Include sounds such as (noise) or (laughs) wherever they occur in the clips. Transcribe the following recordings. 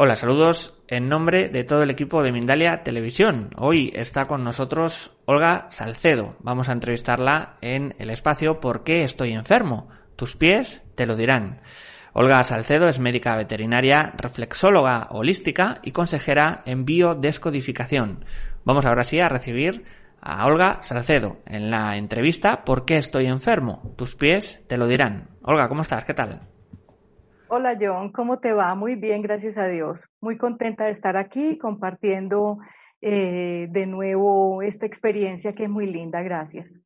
Hola, saludos en nombre de todo el equipo de Mindalia Televisión. Hoy está con nosotros Olga Salcedo. Vamos a entrevistarla en el espacio ¿Por qué estoy enfermo? Tus pies te lo dirán. Olga Salcedo es médica veterinaria, reflexóloga holística y consejera en biodescodificación. Vamos ahora sí a recibir a Olga Salcedo en la entrevista ¿Por qué estoy enfermo? Tus pies te lo dirán. Olga, ¿cómo estás? ¿Qué tal? Hola John, ¿cómo te va? Muy bien, gracias a Dios. Muy contenta de estar aquí compartiendo eh, de nuevo esta experiencia que es muy linda. Gracias.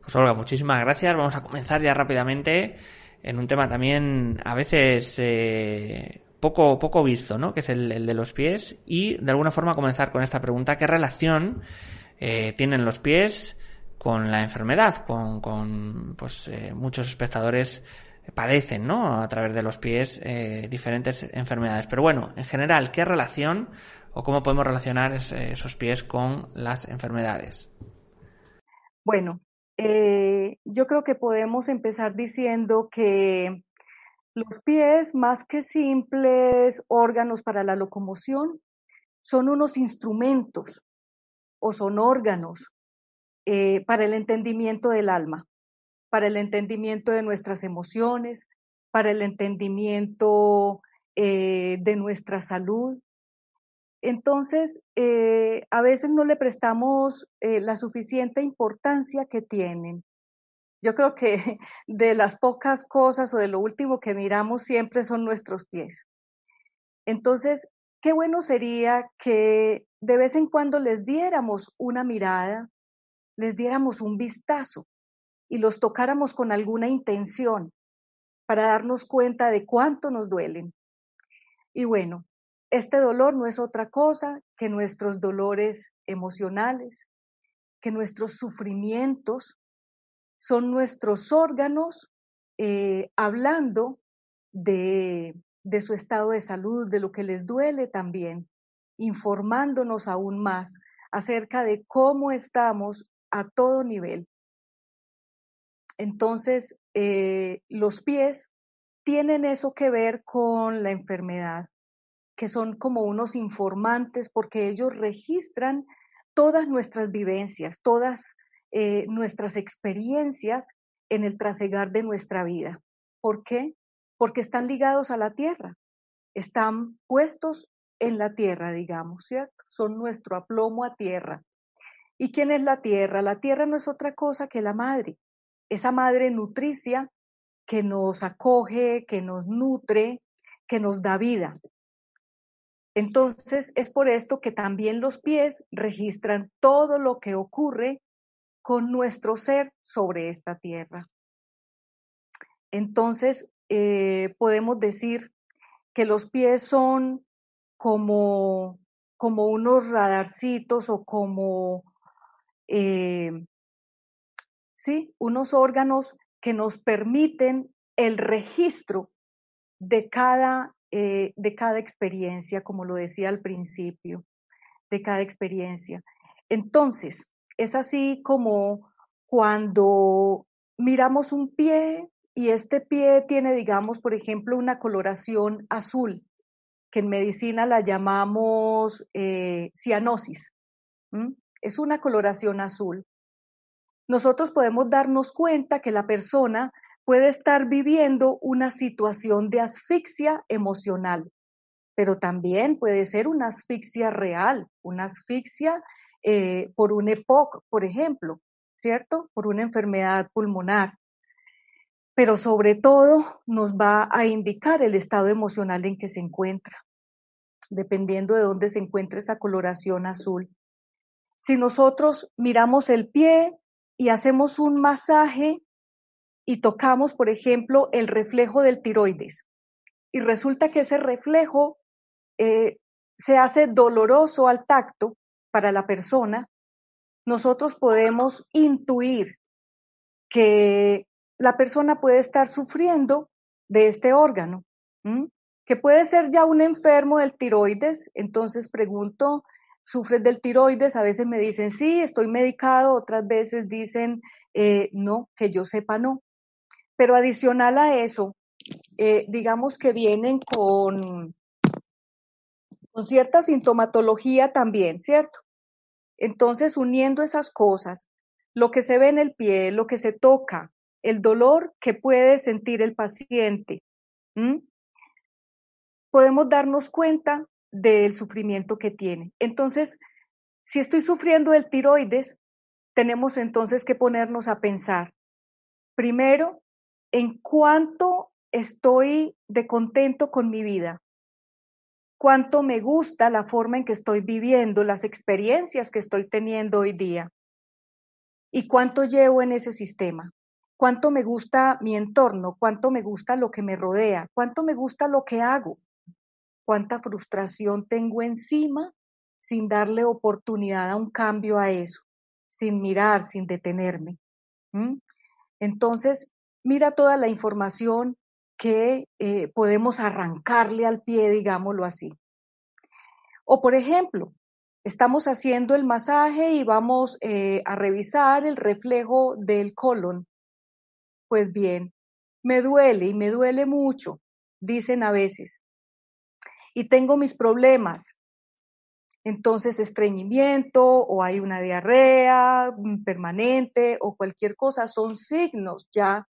Pues Olga, muchísimas gracias. Vamos a comenzar ya rápidamente en un tema también a veces eh, poco, poco visto, ¿no? Que es el, de los pies. Y de alguna forma comenzar con esta pregunta, ¿qué relación eh, tienen los pies con la enfermedad? Con, con pues, muchos espectadores padecen, ¿no? A través de los pies eh, diferentes enfermedades. Pero bueno, en general, ¿qué relación o cómo podemos relacionar esos pies con las enfermedades? Bueno, eh, yo creo que podemos empezar diciendo que los pies, más que simples órganos para la locomoción, son unos instrumentos o son órganos eh, para el entendimiento del alma para el entendimiento de nuestras emociones, para el entendimiento eh, de nuestra salud. Entonces, eh, a veces no le prestamos eh, la suficiente importancia que tienen. Yo creo que (laughs) de las pocas cosas o de lo último que miramos siempre son nuestros pies. Entonces, qué bueno sería que de vez en cuando les diéramos una mirada, les diéramos un vistazo y los tocáramos con alguna intención para darnos cuenta de cuánto nos duelen. Y bueno, este dolor no es otra cosa que nuestros dolores emocionales, que nuestros sufrimientos son nuestros órganos eh, hablando de, de su estado de salud, de lo que les duele también, informándonos aún más acerca de cómo estamos a todo nivel. Entonces, eh, los pies tienen eso que ver con la enfermedad, que son como unos informantes porque ellos registran todas nuestras vivencias, todas eh, nuestras experiencias en el trasegar de nuestra vida. ¿Por qué? Porque están ligados a la tierra, están puestos en la tierra, digamos, ¿cierto? Son nuestro aplomo a tierra. ¿Y quién es la tierra? La tierra no es otra cosa que la madre esa madre nutricia que nos acoge, que nos nutre, que nos da vida. Entonces, es por esto que también los pies registran todo lo que ocurre con nuestro ser sobre esta tierra. Entonces, eh, podemos decir que los pies son como, como unos radarcitos o como eh, ¿sí? Unos órganos que nos permiten el registro de cada, eh, de cada experiencia, como lo decía al principio, de cada experiencia. Entonces, es así como cuando miramos un pie y este pie tiene, digamos, por ejemplo, una coloración azul, que en medicina la llamamos eh, cianosis. Es una coloración azul nosotros podemos darnos cuenta que la persona puede estar viviendo una situación de asfixia emocional, pero también puede ser una asfixia real, una asfixia eh, por un EPOC, por ejemplo, ¿cierto? Por una enfermedad pulmonar. pero sobre todo nos va a indicar el estado emocional en que se encuentra, dependiendo de dónde se encuentre esa coloración azul. Si nosotros miramos el pie y hacemos un masaje y tocamos, por ejemplo, el reflejo del tiroides, y resulta que ese reflejo eh, se hace doloroso al tacto para la persona, nosotros podemos intuir que la persona puede estar sufriendo de este órgano, que puede ser ya un enfermo del tiroides, entonces pregunto, ¿sufres del tiroides? A veces me dicen, sí, estoy medicado, otras veces dicen, eh, no, que yo sepa no. Pero adicional a eso, eh, digamos que vienen con, con cierta sintomatología también, ¿cierto? Entonces, uniendo esas cosas, lo que se ve en el pie, lo que se toca, el dolor que puede sentir el paciente, podemos darnos cuenta del sufrimiento que tiene. Entonces, si estoy sufriendo del tiroides, tenemos entonces que ponernos a pensar, primero, en cuánto estoy de contento con mi vida, cuánto me gusta la forma en que estoy viviendo, las experiencias que estoy teniendo hoy día y cuánto llevo en ese sistema, cuánto me gusta mi entorno, cuánto me gusta lo que me rodea, cuánto me gusta lo que hago, cuánta frustración tengo encima sin darle oportunidad a un cambio a eso, sin mirar, sin detenerme. Entonces, mira toda la información que eh, podemos arrancarle al pie, digámoslo así. O por ejemplo, estamos haciendo el masaje y vamos eh, a revisar el reflejo del colon. Pues bien, me duele y me duele mucho, dicen a veces. Y tengo mis problemas. Entonces, estreñimiento o hay una diarrea permanente o cualquier cosa son signos ya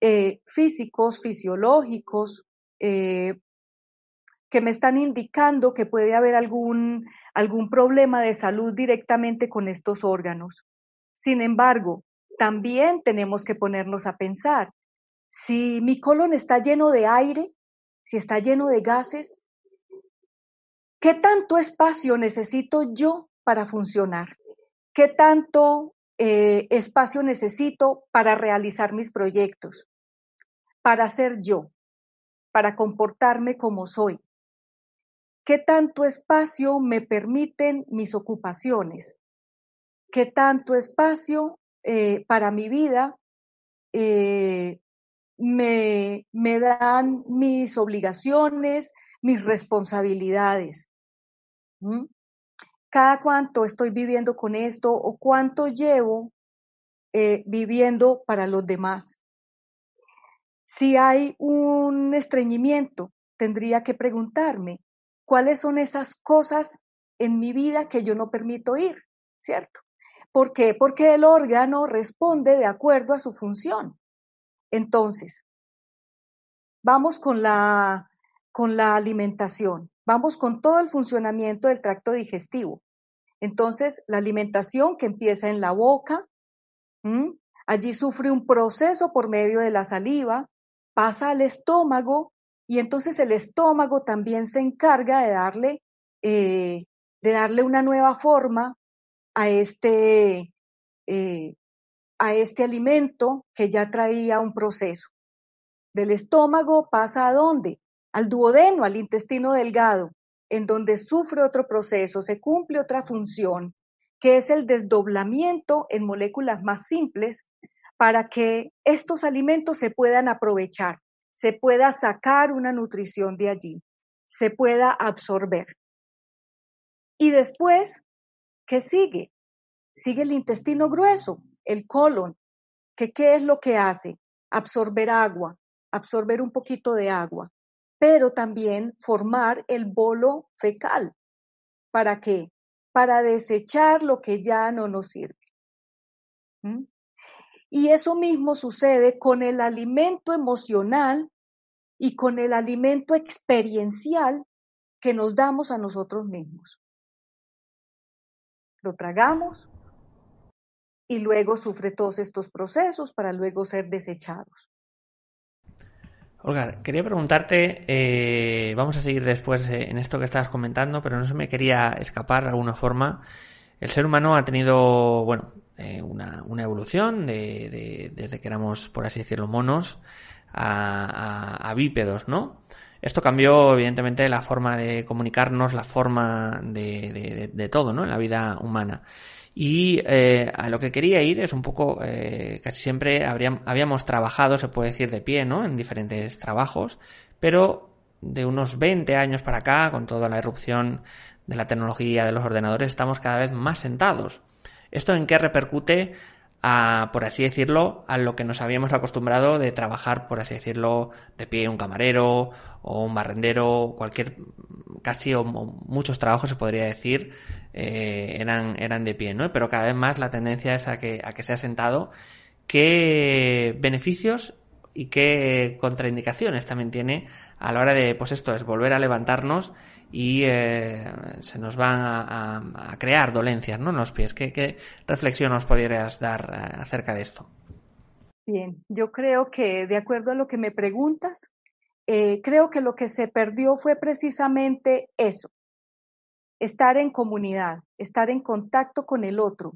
eh, físicos, fisiológicos, eh, que me están indicando que puede haber algún, algún problema de salud directamente con estos órganos. Sin embargo, también tenemos que ponernos a pensar, si mi colon está lleno de aire, si está lleno de gases, ¿qué tanto espacio necesito yo para funcionar? ¿Qué tanto eh, espacio necesito para realizar mis proyectos? para ser yo, para comportarme como soy. ¿Qué tanto espacio me permiten mis ocupaciones? ¿Qué tanto espacio eh, para mi vida eh, me, me dan mis obligaciones, mis responsabilidades? ¿Cada cuánto estoy viviendo con esto o cuánto llevo eh, viviendo para los demás? Si hay un estreñimiento, tendría que preguntarme cuáles son esas cosas en mi vida que yo no permito ir, ¿cierto? ¿Por qué? Porque el órgano responde de acuerdo a su función. Entonces, vamos con la, con la alimentación, vamos con todo el funcionamiento del tracto digestivo. Entonces, la alimentación que empieza en la boca, allí sufre un proceso por medio de la saliva, pasa al estómago y entonces el estómago también se encarga de darle, eh, de darle una nueva forma a este, eh, a este alimento que ya traía un proceso. Del estómago pasa a dónde? Al duodeno, al intestino delgado, en donde sufre otro proceso, se cumple otra función, que es el desdoblamiento en moléculas más simples para que estos alimentos se puedan aprovechar, se pueda sacar una nutrición de allí, se pueda absorber. Y después, ¿qué sigue? Sigue el intestino grueso, el colon, que qué es lo que hace? Absorber agua, absorber un poquito de agua, pero también formar el bolo fecal. ¿Para qué? Para desechar lo que ya no nos sirve. ¿Mm? Y eso mismo sucede con el alimento emocional y con el alimento experiencial que nos damos a nosotros mismos. Lo tragamos y luego sufre todos estos procesos para luego ser desechados. Olga, quería preguntarte, eh, vamos a seguir después eh, en esto que estabas comentando, pero no se me quería escapar de alguna forma. El ser humano ha tenido, bueno, eh, una, evolución de, desde que éramos, por así decirlo, monos a, bípedos, ¿no? Esto cambió, evidentemente, la forma de comunicarnos, la forma de todo, ¿no? En la vida humana. Y eh, a lo que quería ir es un poco, eh, casi siempre habíamos trabajado, se puede decir, de pie, ¿no? En diferentes trabajos, pero de unos 20 años para acá, con toda la erupción de la tecnología de los ordenadores, estamos cada vez más sentados. ¿Esto en qué repercute a, por así decirlo, a lo que nos habíamos acostumbrado de trabajar, por así decirlo, de pie un camarero o un barrendero, cualquier, casi o, muchos trabajos se podría decir, eh, eran, eran de pie, ¿no? Pero cada vez más la tendencia es a que, a que sea sentado. ¿Qué beneficios y qué contraindicaciones también tiene a la hora de, pues esto es, volver a levantarnos y eh, se nos van a, crear dolencias ¿no? en los pies. ¿Qué, reflexión nos podrías dar eh, acerca de esto? Bien, yo creo que de acuerdo a lo que me preguntas, eh, creo que lo que se perdió fue precisamente eso, estar en comunidad, estar en contacto con el otro.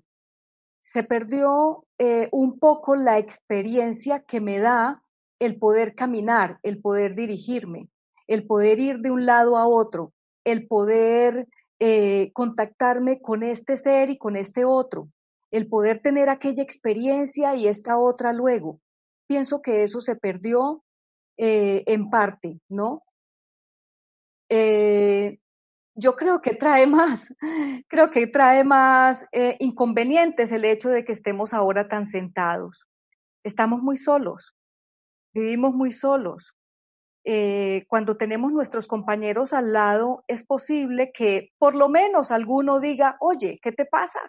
Se perdió un poco la experiencia que me da el poder caminar, el poder dirigirme, el poder ir de un lado a otro, el poder eh, contactarme con este ser y con este otro, el poder tener aquella experiencia y esta otra luego. Pienso que eso se perdió eh, en parte, ¿no? Eh, yo creo que trae más, (laughs) creo que trae más inconvenientes el hecho de que estemos ahora tan sentados. Estamos muy solos, vivimos muy solos. Eh, cuando tenemos nuestros compañeros al lado, es posible que por lo menos alguno diga, oye, ¿qué te pasa?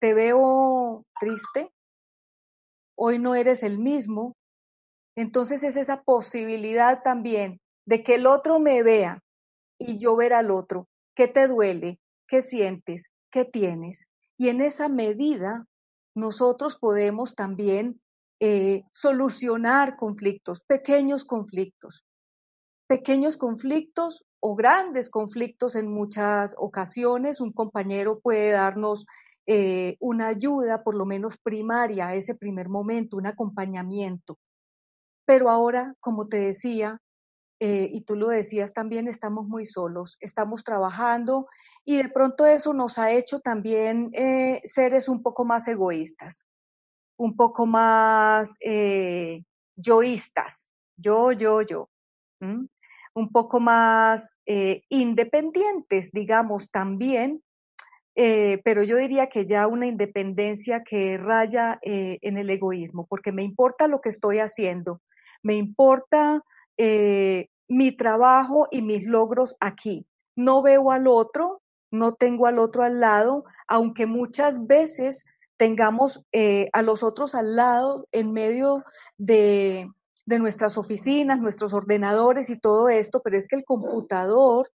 Te veo triste, hoy no eres el mismo. Entonces es esa posibilidad también de que el otro me vea y yo ver al otro. ¿Qué te duele? ¿Qué sientes? ¿Qué tienes? Y en esa medida nosotros podemos también eh, solucionar conflictos, pequeños conflictos, pequeños conflictos o grandes conflictos en muchas ocasiones. Un compañero puede darnos eh, una ayuda, por lo menos primaria, a ese primer momento, un acompañamiento. Pero ahora, como te decía, eh, y tú lo decías también, estamos muy solos, estamos trabajando y de pronto eso nos ha hecho también seres un poco más egoístas un poco más eh, yoístas, yo, yo, yo, un poco más eh, independientes, digamos, también, eh, pero yo diría que ya una independencia que raya en el egoísmo, porque me importa lo que estoy haciendo, me importa mi trabajo y mis logros aquí. No veo al otro, no tengo al otro al lado, aunque muchas veces tengamos eh, a los otros al lado en medio de, de nuestras oficinas, nuestros ordenadores y todo esto, pero es que el computador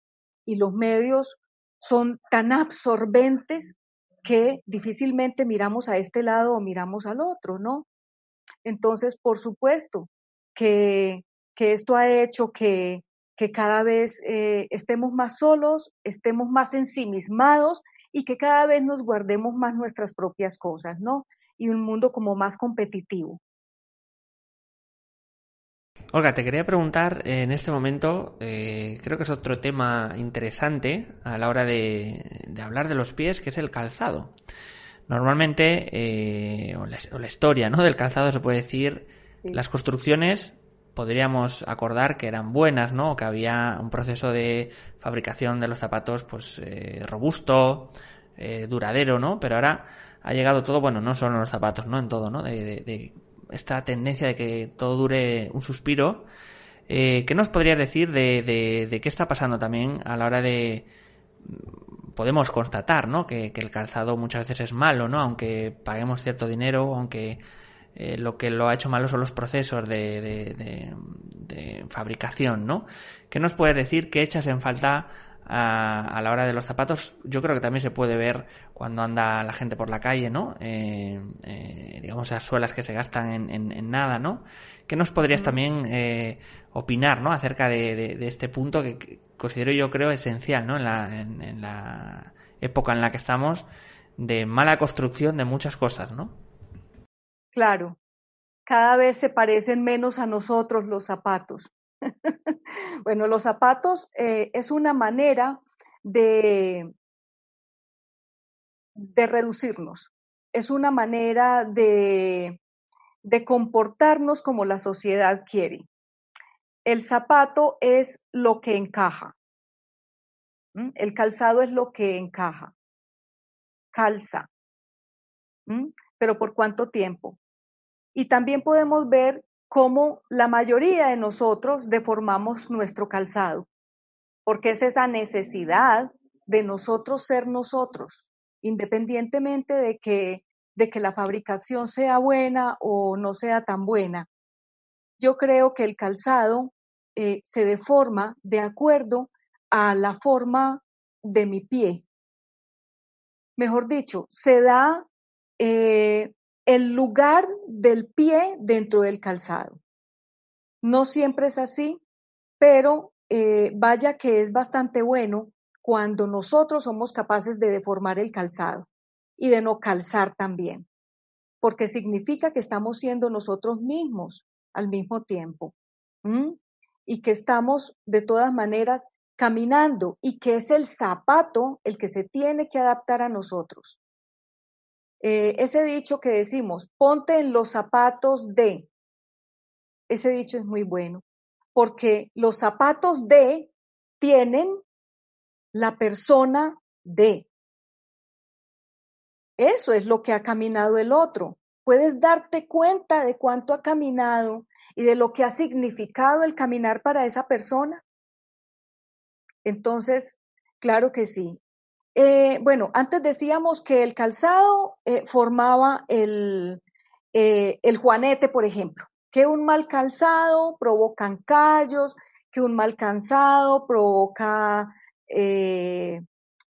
y los medios son tan absorbentes que difícilmente miramos a este lado o miramos al otro, ¿no? Entonces, por supuesto que, que esto ha hecho que, que cada vez eh, estemos más solos, estemos más ensimismados y que cada vez nos guardemos más nuestras propias cosas, ¿no? Y un mundo como más competitivo. Olga, te quería preguntar en este momento, eh, creo que es otro tema interesante a la hora de, hablar de los pies, que es el calzado. Normalmente, eh, o, la, historia ¿no? del calzado se puede decir, las construcciones podríamos acordar que eran buenas, ¿no? Que había un proceso de fabricación de los zapatos, pues, eh, robusto, eh, duradero, ¿no? Pero ahora ha llegado todo, bueno, no solo en los zapatos, ¿no? En todo, ¿no? De, esta tendencia de que todo dure un suspiro. Eh, ¿Qué nos podrías decir de, de, qué está pasando también a la hora de... Podemos constatar, ¿no? Que, que el calzado muchas veces es malo, ¿no? Aunque paguemos cierto dinero, aunque eh, lo que lo ha hecho malo son los procesos de, de, fabricación, ¿no? ¿Qué nos puedes decir? ¿Qué echas en falta a, la hora de los zapatos, yo creo que también se puede ver cuando anda la gente por la calle, ¿no? Eh, eh, digamos, esas suelas que se gastan en, nada, ¿no? ¿Qué nos podrías también eh, opinar, ¿no? Acerca de, este punto que, considero yo creo esencial, ¿no? En la, en la época en la que estamos de mala construcción de muchas cosas, ¿no? Claro, cada vez se parecen menos a nosotros los zapatos. (laughs) bueno, los zapatos eh, es una manera de, de reducirnos, es una manera de, de comportarnos como la sociedad quiere. El zapato es lo que encaja. El calzado es lo que encaja. Calza. Pero ¿por cuánto tiempo? Y también podemos ver cómo la mayoría de nosotros deformamos nuestro calzado, porque es esa necesidad de nosotros ser nosotros, independientemente de que, de que la fabricación sea buena o no sea tan buena. Yo creo que el calzado eh, se deforma de acuerdo a la forma de mi pie. Mejor dicho, se da eh, el lugar del pie dentro del calzado. No siempre es así, pero eh, vaya que es bastante bueno cuando nosotros somos capaces de deformar el calzado y de no calzar también, porque significa que estamos siendo nosotros mismos al mismo tiempo y que estamos de todas maneras caminando y que es el zapato el que se tiene que adaptar a nosotros. Eh, ese dicho que decimos, ponte en los zapatos de, ese dicho es muy bueno, porque los zapatos de tienen la persona de. Eso es lo que ha caminado el otro. Puedes darte cuenta de cuánto ha caminado y de lo que ha significado el caminar para esa persona. Entonces, claro que sí. Eh, bueno, antes decíamos que el calzado eh, formaba el, eh, el juanete, por ejemplo, que un mal calzado provoca callos, que un mal calzado provoca,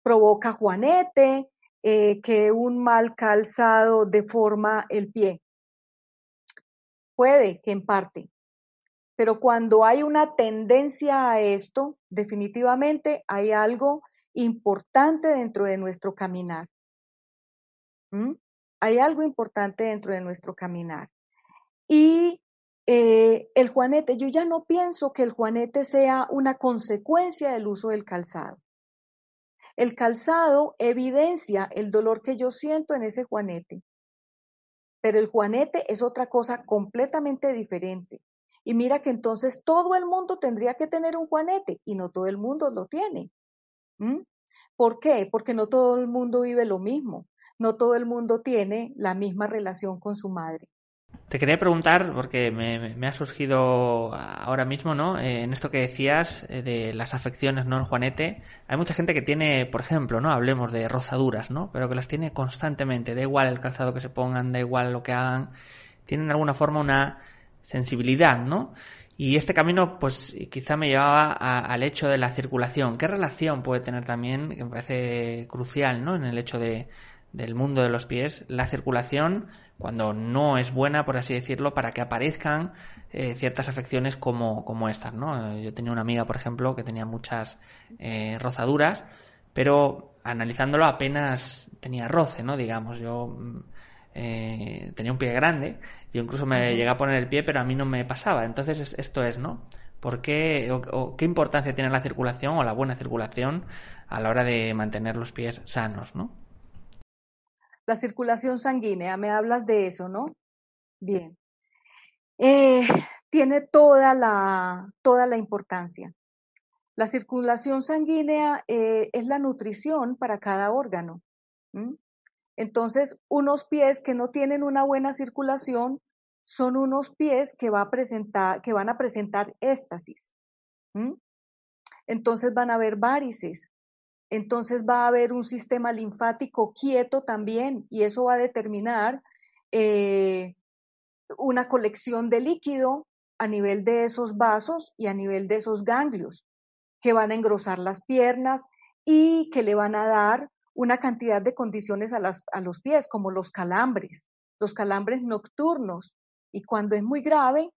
provoca juanete, que un mal calzado deforma el pie. Puede que en parte, pero cuando hay una tendencia a esto, definitivamente hay algo importante dentro de nuestro caminar. Hay algo importante dentro de nuestro caminar. Y eh, el juanete, yo ya no pienso que el juanete sea una consecuencia del uso del calzado. El calzado evidencia el dolor que yo siento en ese juanete, pero el juanete es otra cosa completamente diferente. Y mira que entonces todo el mundo tendría que tener un juanete y no todo el mundo lo tiene. ¿Por qué? Porque no todo el mundo vive lo mismo, no todo el mundo tiene la misma relación con su madre. Te quería preguntar, porque me, ha surgido ahora mismo, ¿no? Eh, en esto que decías eh, de las afecciones, ¿no? En Juanete, hay mucha gente que tiene, por ejemplo, ¿no? Hablemos de rozaduras, ¿no? Pero que las tiene constantemente, da igual el calzado que se pongan, da igual lo que hagan, tienen de alguna forma una sensibilidad, ¿no? Y este camino, pues quizá me llevaba al hecho de la circulación. ¿Qué relación puede tener también, que me parece crucial, ¿no? En el hecho de, del mundo de los pies, la circulación cuando no es buena, por así decirlo, para que aparezcan eh, ciertas afecciones como, como estas, ¿no? Yo tenía una amiga, por ejemplo, que tenía muchas eh, rozaduras, pero analizándolo apenas tenía roce, ¿no? Digamos, yo mm, eh, tenía un pie grande, yo incluso me llegué a poner el pie, pero a mí no me pasaba. Entonces esto es, ¿no? ¿Por qué o, qué importancia tiene la circulación o la buena circulación a la hora de mantener los pies sanos, ¿no? La circulación sanguínea, me hablas de eso, ¿no? Bien. Eh, tiene toda la, toda la importancia. La circulación sanguínea eh, es la nutrición para cada órgano. Entonces, unos pies que no tienen una buena circulación son unos pies que, van a presentar éstasis. Entonces van a haber varices. Entonces va a haber un sistema linfático quieto también y eso va a determinar eh, una colección de líquido a nivel de esos vasos y a nivel de esos ganglios. que van a engrosar las piernas y que le van a dar una cantidad de condiciones a, a los pies, como los calambres, los calambres nocturnos. Y cuando es muy grave,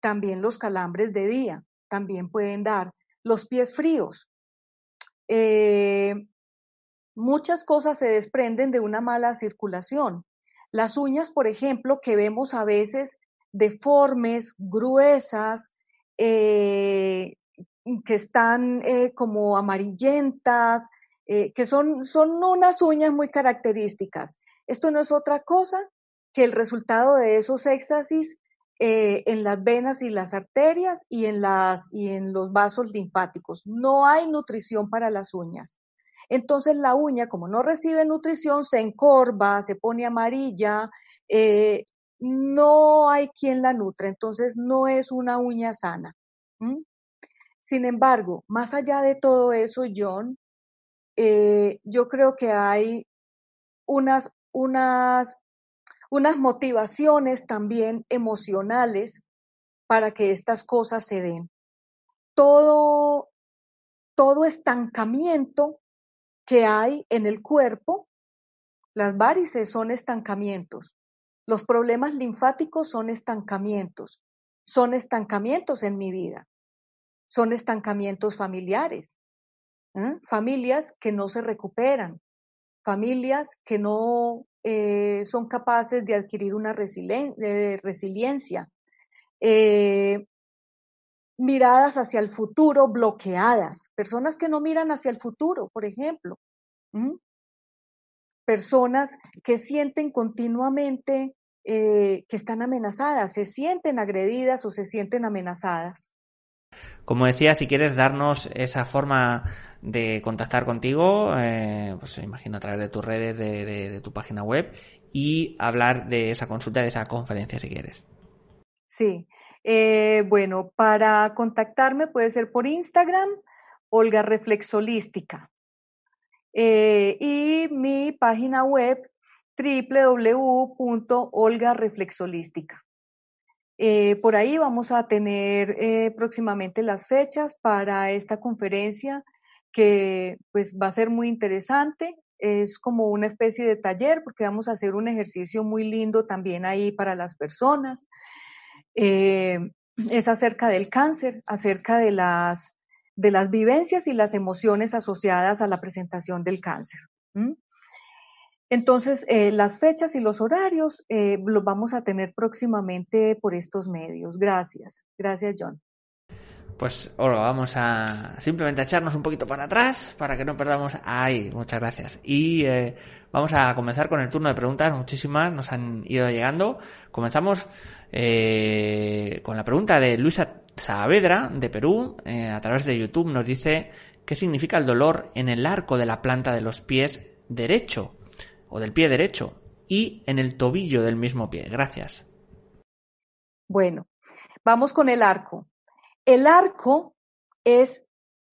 también los calambres de día, también pueden dar los pies fríos. Eh, muchas cosas se desprenden de una mala circulación. Las uñas, por ejemplo, que vemos a veces deformes, gruesas, eh, que están eh, como amarillentas, que son, son unas uñas muy características. Esto no es otra cosa que el resultado de esos éxtasis eh, en las venas y las arterias y en, las, y en los vasos linfáticos. No hay nutrición para las uñas. Entonces la uña, como no recibe nutrición, se encorva, se pone amarilla, eh, no hay quien la nutre, entonces no es una uña sana. Sin embargo, más allá de todo eso, John, eh, yo creo que hay unas, unas unas motivaciones también emocionales para que estas cosas se den. Todo, todo estancamiento que hay en el cuerpo, las varices son estancamientos, los problemas linfáticos son estancamientos, son estancamientos en mi vida, son estancamientos familiares, ¿eh? familias que no se recuperan, familias que no eh, son capaces de adquirir una resiliencia, eh, miradas hacia el futuro bloqueadas, personas que no miran hacia el futuro, por ejemplo, personas que sienten continuamente eh, que están amenazadas, se sienten agredidas o se sienten amenazadas. Como decía, si quieres darnos esa forma de contactar contigo, eh, pues imagino a través de tus redes, de, tu página web y hablar de esa consulta, de esa conferencia, si quieres. Sí, eh, bueno, para contactarme puede ser por Instagram, Olga Reflexolística. Eh, y mi página web www.olgareflexolística. Eh, por ahí vamos a tener eh, próximamente las fechas para esta conferencia que pues va a ser muy interesante. Es como una especie de taller porque vamos a hacer un ejercicio muy lindo también ahí para las personas. Eh, es acerca del cáncer, acerca de las, de las vivencias y las emociones asociadas a la presentación del cáncer. Entonces, eh, las fechas y los horarios eh, los vamos a tener próximamente por estos medios. Gracias. Gracias, John. Pues ahora vamos a simplemente echarnos un poquito para atrás para que no perdamos. Ay, muchas gracias. Y eh, vamos a comenzar con el turno de preguntas. Muchísimas nos han ido llegando. Comenzamos con la pregunta de Luisa Saavedra de Perú. a través de YouTube nos dice qué significa el dolor en el arco de la planta de los pies derecho o del pie derecho y en el tobillo del mismo pie. Gracias. Bueno, vamos con el arco. El arco es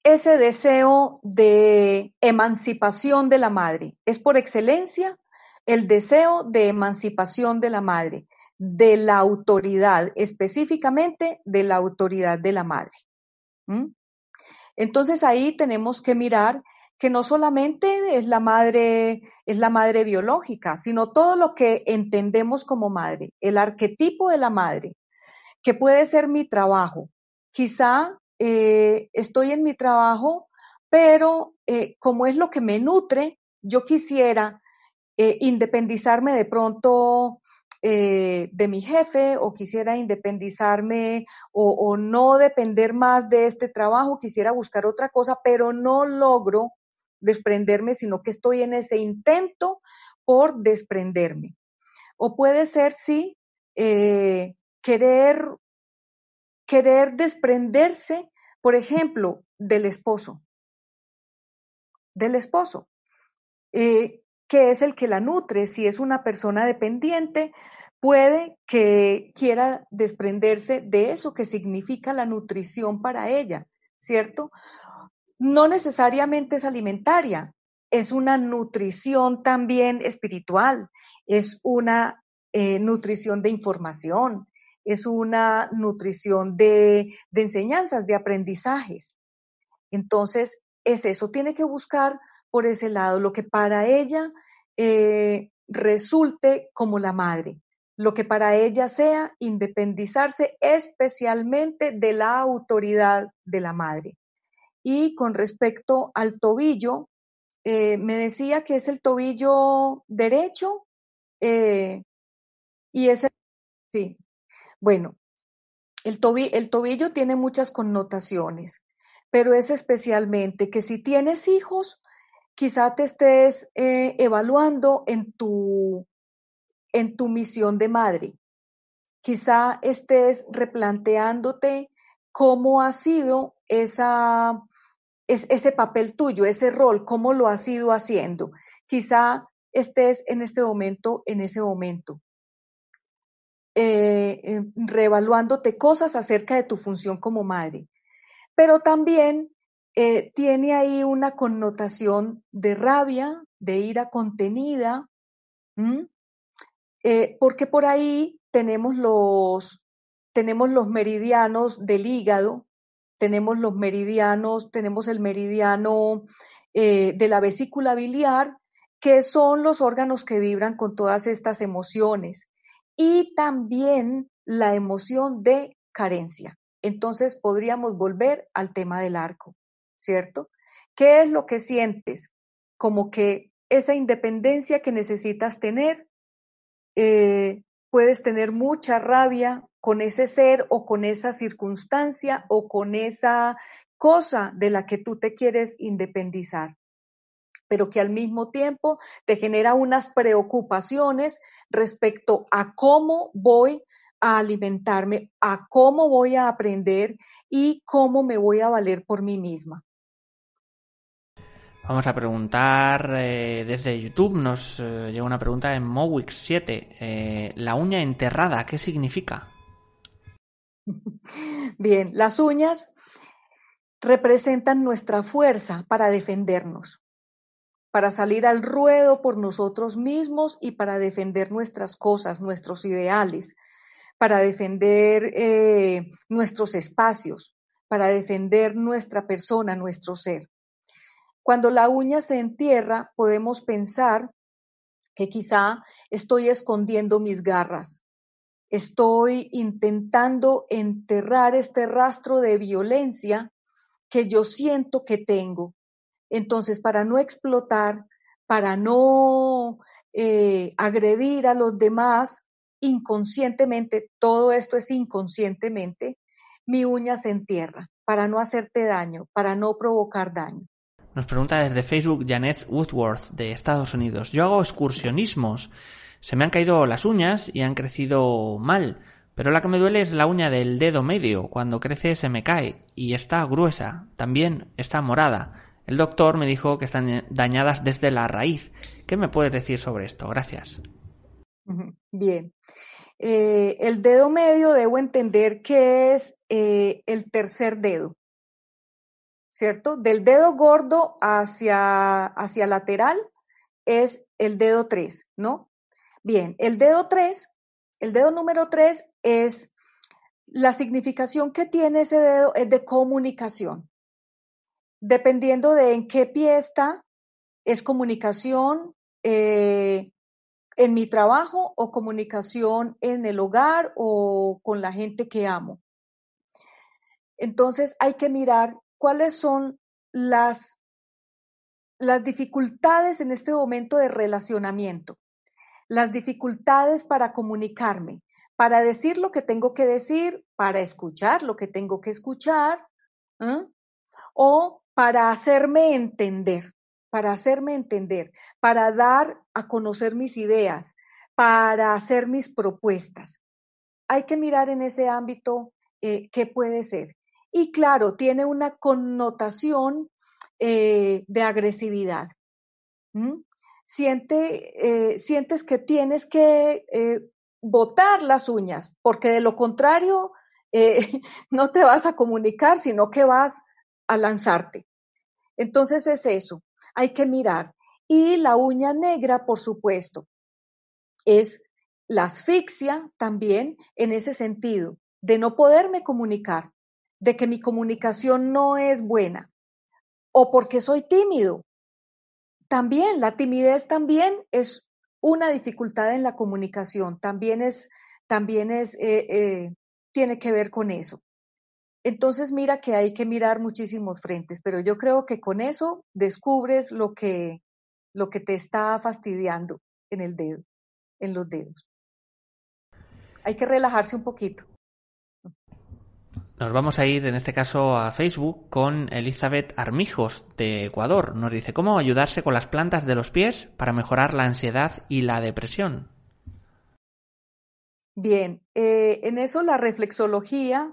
ese deseo de emancipación de la madre. Es por excelencia el deseo de emancipación de la madre, de la autoridad, específicamente de la autoridad de la madre. ¿Mm? Entonces ahí tenemos que mirar que no solamente es la madre, es la madre biológica, sino todo lo que entendemos como madre, el arquetipo de la madre, que puede ser mi trabajo. Quizá eh, estoy en mi trabajo, pero eh, como es lo que me nutre, yo quisiera eh, independizarme de pronto de mi jefe o quisiera independizarme o, o, no depender más de este trabajo, quisiera buscar otra cosa, pero no logro desprenderme, sino que estoy en ese intento por desprenderme. O puede ser, sí, eh, querer, querer desprenderse, por ejemplo, del esposo, del esposo, eh, que es el que la nutre. Si es una persona dependiente, puede que quiera desprenderse de eso que significa la nutrición para ella, ¿cierto? No necesariamente es alimentaria, es una nutrición también espiritual, es una eh, nutrición de información, es una nutrición de, enseñanzas, de aprendizajes. Entonces, es eso, tiene que buscar por ese lado lo que para ella eh, resulte como la madre, lo que para ella sea independizarse especialmente de la autoridad de la madre. Y con respecto al tobillo, eh, me decía que es el tobillo derecho eh, y ese, sí, bueno, el, el tobillo tiene muchas connotaciones, pero es especialmente que si tienes hijos, quizá te estés eh, evaluando en tu, en tu misión de madre. Quizá estés replanteándote cómo ha sido esa, ese papel tuyo, ese rol, cómo lo has ido haciendo. Quizá estés en este momento, en ese momento, eh, eh, reevaluándote cosas acerca de tu función como madre. Pero también eh, tiene ahí una connotación de rabia, de ira contenida, porque por ahí tenemos los, tenemos los meridianos del hígado, tenemos los meridianos, tenemos el meridiano de la vesícula biliar, que son los órganos que vibran con todas estas emociones y también la emoción de carencia. Entonces podríamos volver al tema del arco, ¿cierto? ¿Qué es lo que sientes? Como que esa independencia que necesitas tener, eh, puedes tener mucha rabia con ese ser o con esa circunstancia o con esa cosa de la que tú te quieres independizar pero que al mismo tiempo te genera unas preocupaciones respecto a cómo voy a alimentarme, a cómo voy a aprender y cómo me voy a valer por mí misma. Vamos a preguntar eh, desde YouTube, nos eh, llega una pregunta en Mowix 7. Eh, la uña enterrada, ¿qué significa? Bien, las uñas representan nuestra fuerza para defendernos para salir al ruedo por nosotros mismos y para defender nuestras cosas, nuestros ideales, para defender eh, nuestros espacios, para defender nuestra persona, nuestro ser. Cuando la uña se entierra, podemos pensar que quizá estoy escondiendo mis garras, estoy intentando enterrar este rastro de violencia que yo siento que tengo entonces, para no explotar, para no eh, agredir a los demás inconscientemente, todo esto es inconscientemente, mi uña se entierra para no hacerte daño, para no provocar daño. Nos pregunta desde Facebook Janet Woodworth de Estados Unidos. Yo hago excursionismos. Se me han caído las uñas y han crecido mal, pero la que me duele es la uña del dedo medio. Cuando crece se me cae y está gruesa. También está morada. El doctor me dijo que están dañadas desde la raíz. ¿Qué me puedes decir sobre esto? Gracias. Bien. Eh, el dedo medio debo entender que es eh, el tercer dedo, ¿cierto? Del dedo gordo hacia, hacia lateral es el dedo 3, ¿no? Bien, el dedo 3, el dedo número 3 es la significación que tiene ese dedo es de comunicación dependiendo de en qué pie está, es comunicación eh, en mi trabajo o comunicación en el hogar o con la gente que amo. Entonces hay que mirar cuáles son las, las dificultades en este momento de relacionamiento, las dificultades para comunicarme, para decir lo que tengo que decir, para escuchar lo que tengo que escuchar, o para hacerme entender, para hacerme entender, para dar a conocer mis ideas, para hacer mis propuestas. Hay que mirar en ese ámbito eh, qué puede ser. Y claro, tiene una connotación eh, de agresividad. Siente, eh, sientes que tienes que botar las uñas, porque de lo contrario (laughs) no te vas a comunicar, sino que vas a lanzarte. Entonces es eso, hay que mirar. Y la uña negra, por supuesto, es la asfixia también en ese sentido, de no poderme comunicar, de que mi comunicación no es buena. o porque soy tímido. También la timidez también es una dificultad en la comunicación, también es, también es, eh, eh, tiene que ver con eso. Entonces mira que hay que mirar muchísimos frentes, pero yo creo que con eso descubres lo que, lo que te está fastidiando en el dedo, en los dedos. Hay que relajarse un poquito. Nos vamos a ir en este caso a Facebook con Elizabeth Armijos de Ecuador. Nos dice cómo ayudarse con las plantas de los pies para mejorar la ansiedad y la depresión. Bien, eh, en eso la reflexología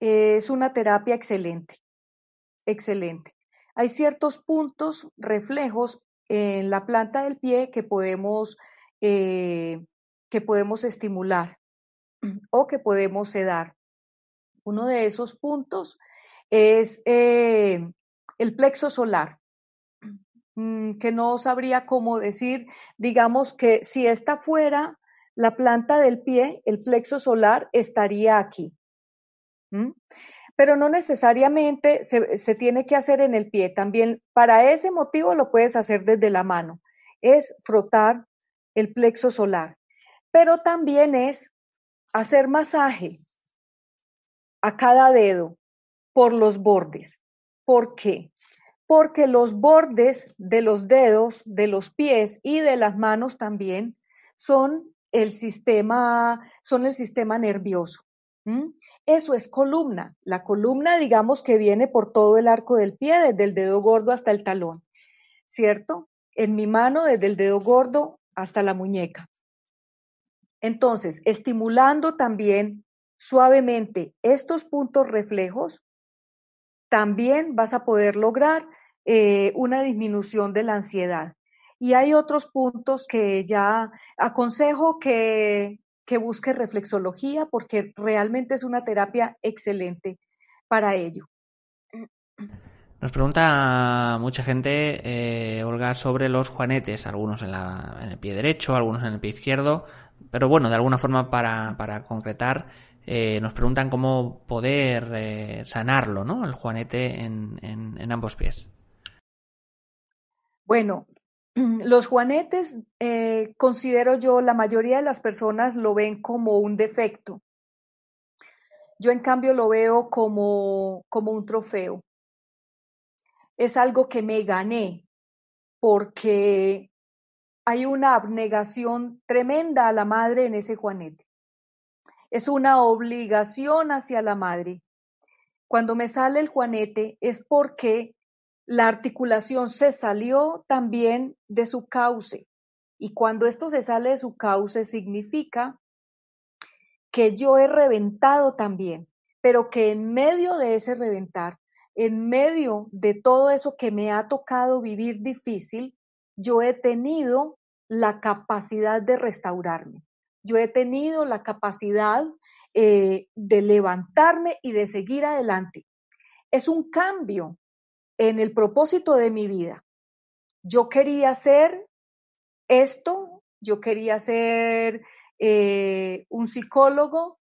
es una terapia excelente, excelente. Hay ciertos puntos, reflejos en la planta del pie que podemos, eh, que podemos estimular o que podemos sedar. Uno de esos puntos es eh, el plexo solar, mm, que no sabría cómo decir, digamos que si está fuera la planta del pie, el plexo solar estaría aquí. Pero no necesariamente se, se, tiene que hacer en el pie. También para ese motivo lo puedes hacer desde la mano. Es frotar el plexo solar. Pero también es hacer masaje a cada dedo por los bordes. ¿Por qué? Porque los bordes de los dedos, de los pies y de las manos también son el sistema, son el sistema nervioso. Eso es columna. La columna, digamos que viene por todo el arco del pie, desde el dedo gordo hasta el talón, ¿cierto? En mi mano, desde el dedo gordo hasta la muñeca. Entonces, estimulando también suavemente estos puntos reflejos, también vas a poder lograr eh, una disminución de la ansiedad. Y hay otros puntos que ya aconsejo que, que busques reflexología porque realmente es una terapia excelente para ello. Nos pregunta mucha gente, eh, Olga, sobre los juanetes, algunos en, la, en, el pie derecho, algunos en el pie izquierdo, pero bueno, de alguna forma para, para concretar, eh, nos preguntan cómo poder eh, sanarlo, ¿no? El juanete en, en, ambos pies. Bueno, (clears throat) los juanetes, eh, considero yo, la mayoría de las personas lo ven como un defecto. Yo en cambio lo veo como, como un trofeo. Es algo que me gané porque hay una abnegación tremenda a la madre en ese juanete es una obligación hacia la madre. Cuando me sale el juanete es porque la articulación se salió también de su cauce. Y cuando esto se sale de su cauce significa que yo he reventado también, pero que en medio de ese reventar, en medio de todo eso que me ha tocado vivir difícil, yo he tenido la capacidad de restaurarme yo he tenido la capacidad eh, de levantarme y de seguir adelante. Es un cambio en el propósito de mi vida. Yo quería ser esto, yo quería ser eh, un psicólogo,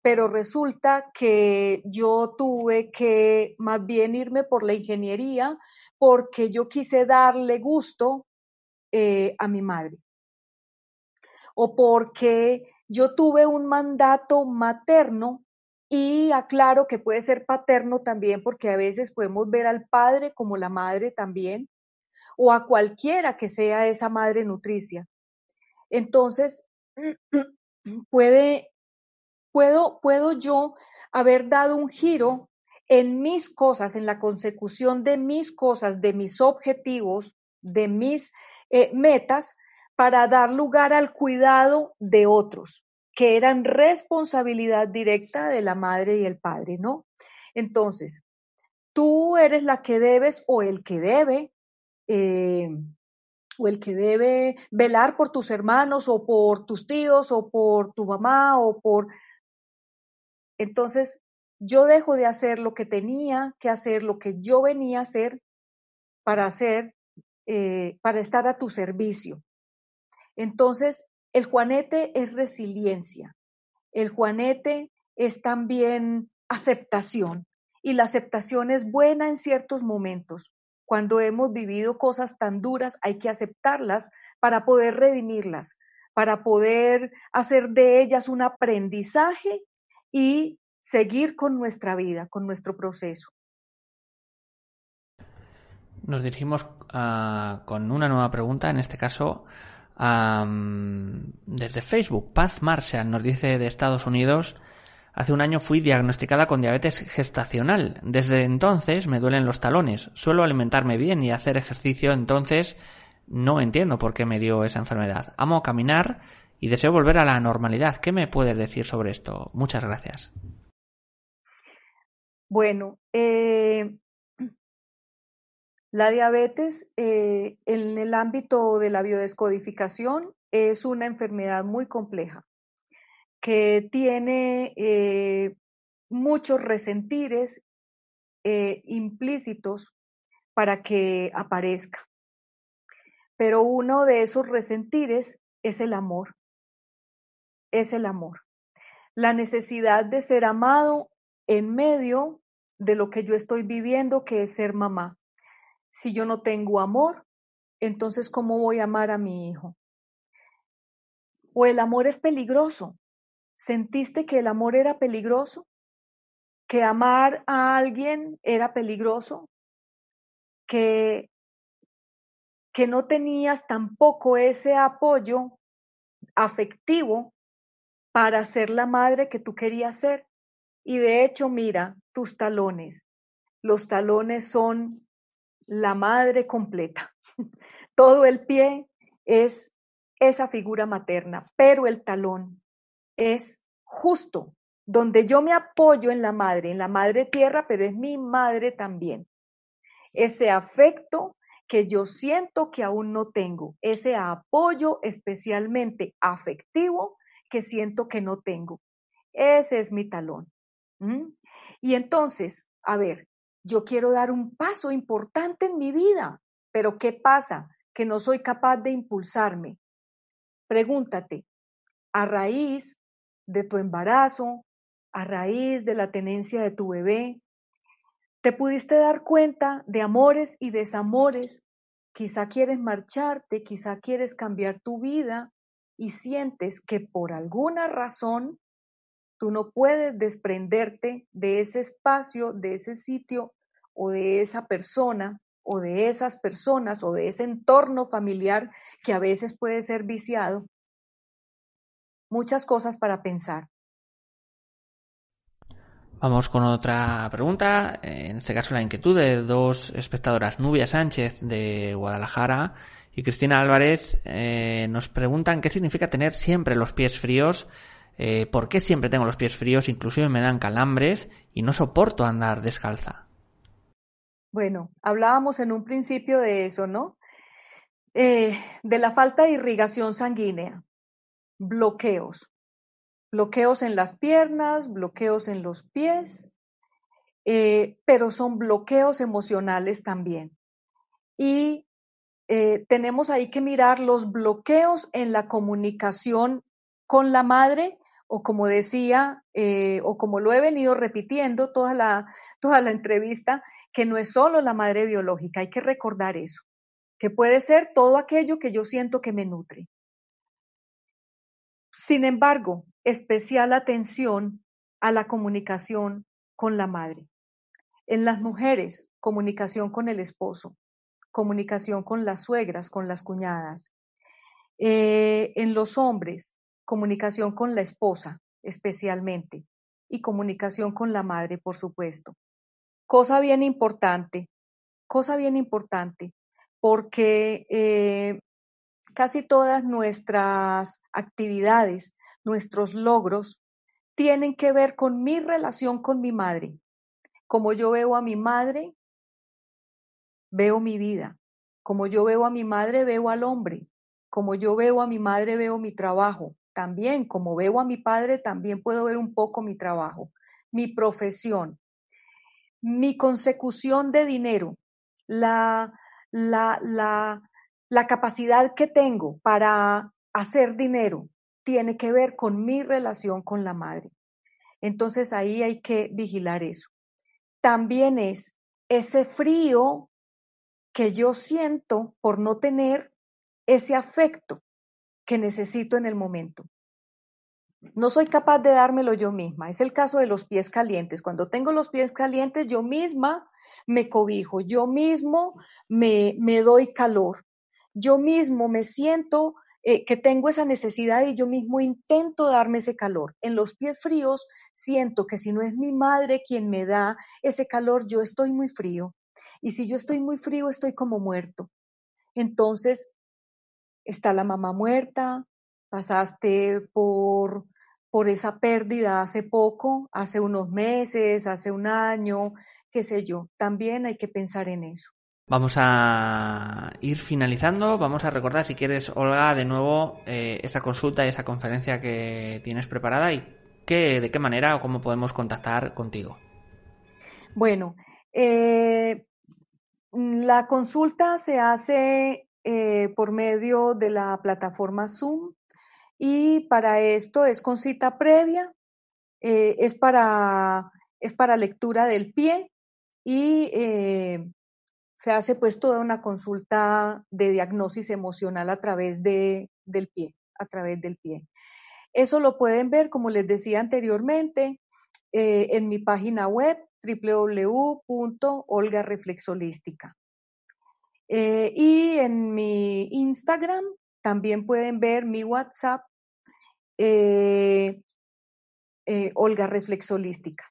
pero resulta que yo tuve que más bien irme por la ingeniería porque yo quise darle gusto eh, a mi madre o porque yo tuve un mandato materno y aclaro que puede ser paterno también porque a veces podemos ver al padre como la madre también o a cualquiera que sea esa madre nutricia. Entonces, (clears throat) puede, puedo, puedo yo haber dado un giro en mis cosas, en la consecución de mis cosas, de mis objetivos, de mis eh, metas, para dar lugar al cuidado de otros, que eran responsabilidad directa de la madre y el padre, ¿no? Entonces, tú eres la que debes o el que debe, eh, o el que debe velar por tus hermanos o por tus tíos o por tu mamá o por... Entonces, yo dejo de hacer lo que tenía que hacer, lo que yo venía a hacer para hacer, eh, para estar a tu servicio. Entonces, el juanete es resiliencia. El juanete es también aceptación. Y la aceptación es buena en ciertos momentos, Cuando hemos vivido cosas tan duras, hay que aceptarlas para poder redimirlas, para poder hacer de ellas un aprendizaje y seguir con nuestra vida, con nuestro proceso. Nos dirigimos ah, con una nueva pregunta, en este caso desde Facebook. Paz Marshall nos dice de Estados Unidos, hace un año fui diagnosticada con diabetes gestacional. Desde entonces me duelen los talones. Suelo alimentarme bien y hacer ejercicio, entonces no entiendo por qué me dio esa enfermedad. Amo caminar y deseo volver a la normalidad. ¿Qué me puedes decir sobre esto? Muchas gracias. Bueno, eh, la diabetes eh, en el ámbito de la biodescodificación es una enfermedad muy compleja que tiene eh, muchos resentires eh, implícitos para que aparezca. Pero uno de esos resentires es el amor. Es el amor. La necesidad de ser amado en medio de lo que yo estoy viviendo, que es ser mamá. Si yo no tengo amor, entonces ¿cómo voy a amar a mi hijo? O el amor es peligroso. ¿Sentiste que el amor era peligroso? ¿Que amar a alguien era peligroso? ¿Que, que no tenías tampoco ese apoyo afectivo para ser la madre que tú querías ser? Y de hecho, mira, tus talones. Los talones son la madre completa. (laughs) Todo el pie es esa figura materna, pero el talón es justo donde yo me apoyo en la madre, en la madre tierra, pero es mi madre también. Ese afecto que yo siento que aún no tengo, ese apoyo especialmente afectivo que siento que no tengo. Ese es mi talón. Y entonces, a ver, yo quiero dar un paso importante en mi vida, pero ¿qué pasa? Que no soy capaz de impulsarme. Pregúntate, a raíz de tu embarazo, a raíz de la tenencia de tu bebé, ¿te pudiste dar cuenta de amores y desamores? Quizá quieres marcharte, quizá quieres cambiar tu vida y sientes que por alguna razón Tú no puedes desprenderte de ese espacio, de ese sitio o de esa persona o de esas personas o de ese entorno familiar que a veces puede ser viciado. Muchas cosas para pensar. Vamos con otra pregunta, en este caso la inquietud de dos espectadoras, Nubia Sánchez de Guadalajara y Cristina Álvarez, eh, nos preguntan qué significa tener siempre los pies fríos eh, ¿Por qué siempre tengo los pies fríos? Inclusive me dan calambres y no soporto andar descalza. Bueno, hablábamos en un principio de eso, ¿no? Eh, de la falta de irrigación sanguínea, bloqueos, bloqueos en las piernas, bloqueos en los pies, eh, pero son bloqueos emocionales también. Y tenemos ahí que mirar los bloqueos en la comunicación con la madre o como decía, eh, o como lo he venido repitiendo toda la, toda la entrevista, que no es solo la madre biológica, hay que recordar eso, que puede ser todo aquello que yo siento que me nutre. Sin embargo, especial atención a la comunicación con la madre. En las mujeres, comunicación con el esposo, comunicación con las suegras, con las cuñadas. Eh, en los hombres, comunicación con la esposa especialmente y comunicación con la madre, por supuesto. Cosa bien importante, cosa bien importante, porque eh, casi todas nuestras actividades, nuestros logros, tienen que ver con mi relación con mi madre. Como yo veo a mi madre, veo mi vida. Como yo veo a mi madre, veo al hombre. Como yo veo a mi madre, veo mi trabajo también, como veo a mi padre, también puedo ver un poco mi trabajo, mi profesión, mi consecución de dinero, la, la, la, la capacidad que tengo para hacer dinero tiene que ver con mi relación con la madre. Entonces ahí hay que vigilar eso. También es ese frío que yo siento por no tener ese afecto que necesito en el momento. No soy capaz de dármelo yo misma. Es el caso de los pies calientes. Cuando tengo los pies calientes, yo misma me cobijo, yo mismo me, me doy calor, yo mismo me siento eh, que tengo esa necesidad y yo mismo intento darme ese calor. En los pies fríos siento que si no es mi madre quien me da ese calor, yo estoy muy frío. Y si yo estoy muy frío, estoy como muerto. Entonces, está la mamá muerta, pasaste por, por esa pérdida hace poco, hace unos meses, hace un año, qué sé yo. También hay que pensar en eso. Vamos a ir finalizando. Vamos a recordar, si quieres, Olga, de nuevo eh, esa consulta y esa conferencia que tienes preparada y qué, de qué manera o cómo podemos contactar contigo. Bueno, eh, la consulta se hace eh, por medio de la plataforma Zoom y para esto es con cita previa, es, para, es para lectura del pie y se hace pues toda una consulta de diagnosis emocional a través de, del pie, a través del pie. Eso lo pueden ver, como les decía anteriormente, eh, en mi página web www.olgareflexolística. Eh, y en mi Instagram también pueden ver mi WhatsApp, eh, Olga Reflexolística.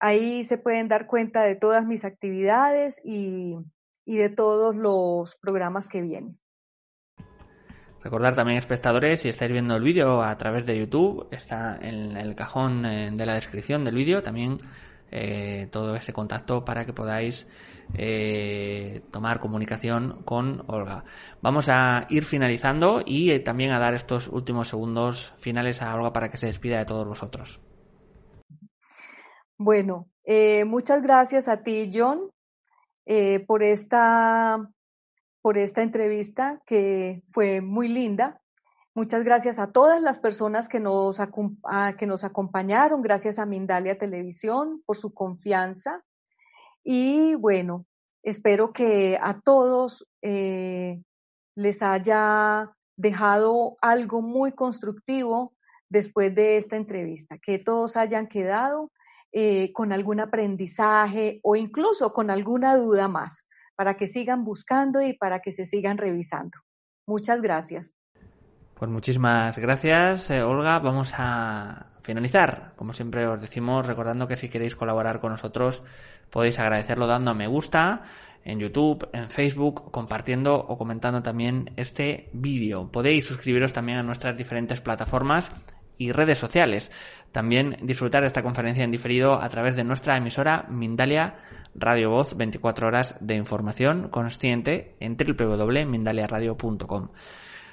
Ahí se pueden dar cuenta de todas mis actividades y, de todos los programas que vienen. Recordar también, espectadores, si estáis viendo el vídeo a través de YouTube, está en el cajón eh, de la descripción del vídeo también eh, todo ese contacto para que podáis eh, tomar comunicación con Olga. Vamos a ir finalizando y también a dar estos últimos segundos finales a Olga para que se despida de todos vosotros. Bueno, eh, muchas gracias a ti, John, eh, por, esta, por esta entrevista que fue muy linda. Muchas gracias a todas las personas que nos, que nos acompañaron, gracias a Mindalia Televisión por su confianza. Y bueno, espero que a todos eh, les haya dejado algo muy constructivo después de esta entrevista, que todos hayan quedado eh, con algún aprendizaje o incluso con alguna duda más, para que sigan buscando y para que se sigan revisando. Muchas gracias. Pues muchísimas gracias, eh, Olga. Vamos a finalizar. Como siempre os decimos, recordando que si queréis colaborar con nosotros, podéis agradecerlo dando a me gusta en YouTube, en Facebook, compartiendo o comentando también este vídeo. Podéis suscribiros también a nuestras diferentes plataformas y redes sociales. También disfrutar esta conferencia en diferido a través de nuestra emisora Mindalia Radio Voz 24 horas de información consciente en www.mindaliaradio.com.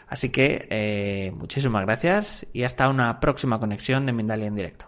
Así que eh, muchísimas gracias y hasta una próxima conexión de Mindalia en directo.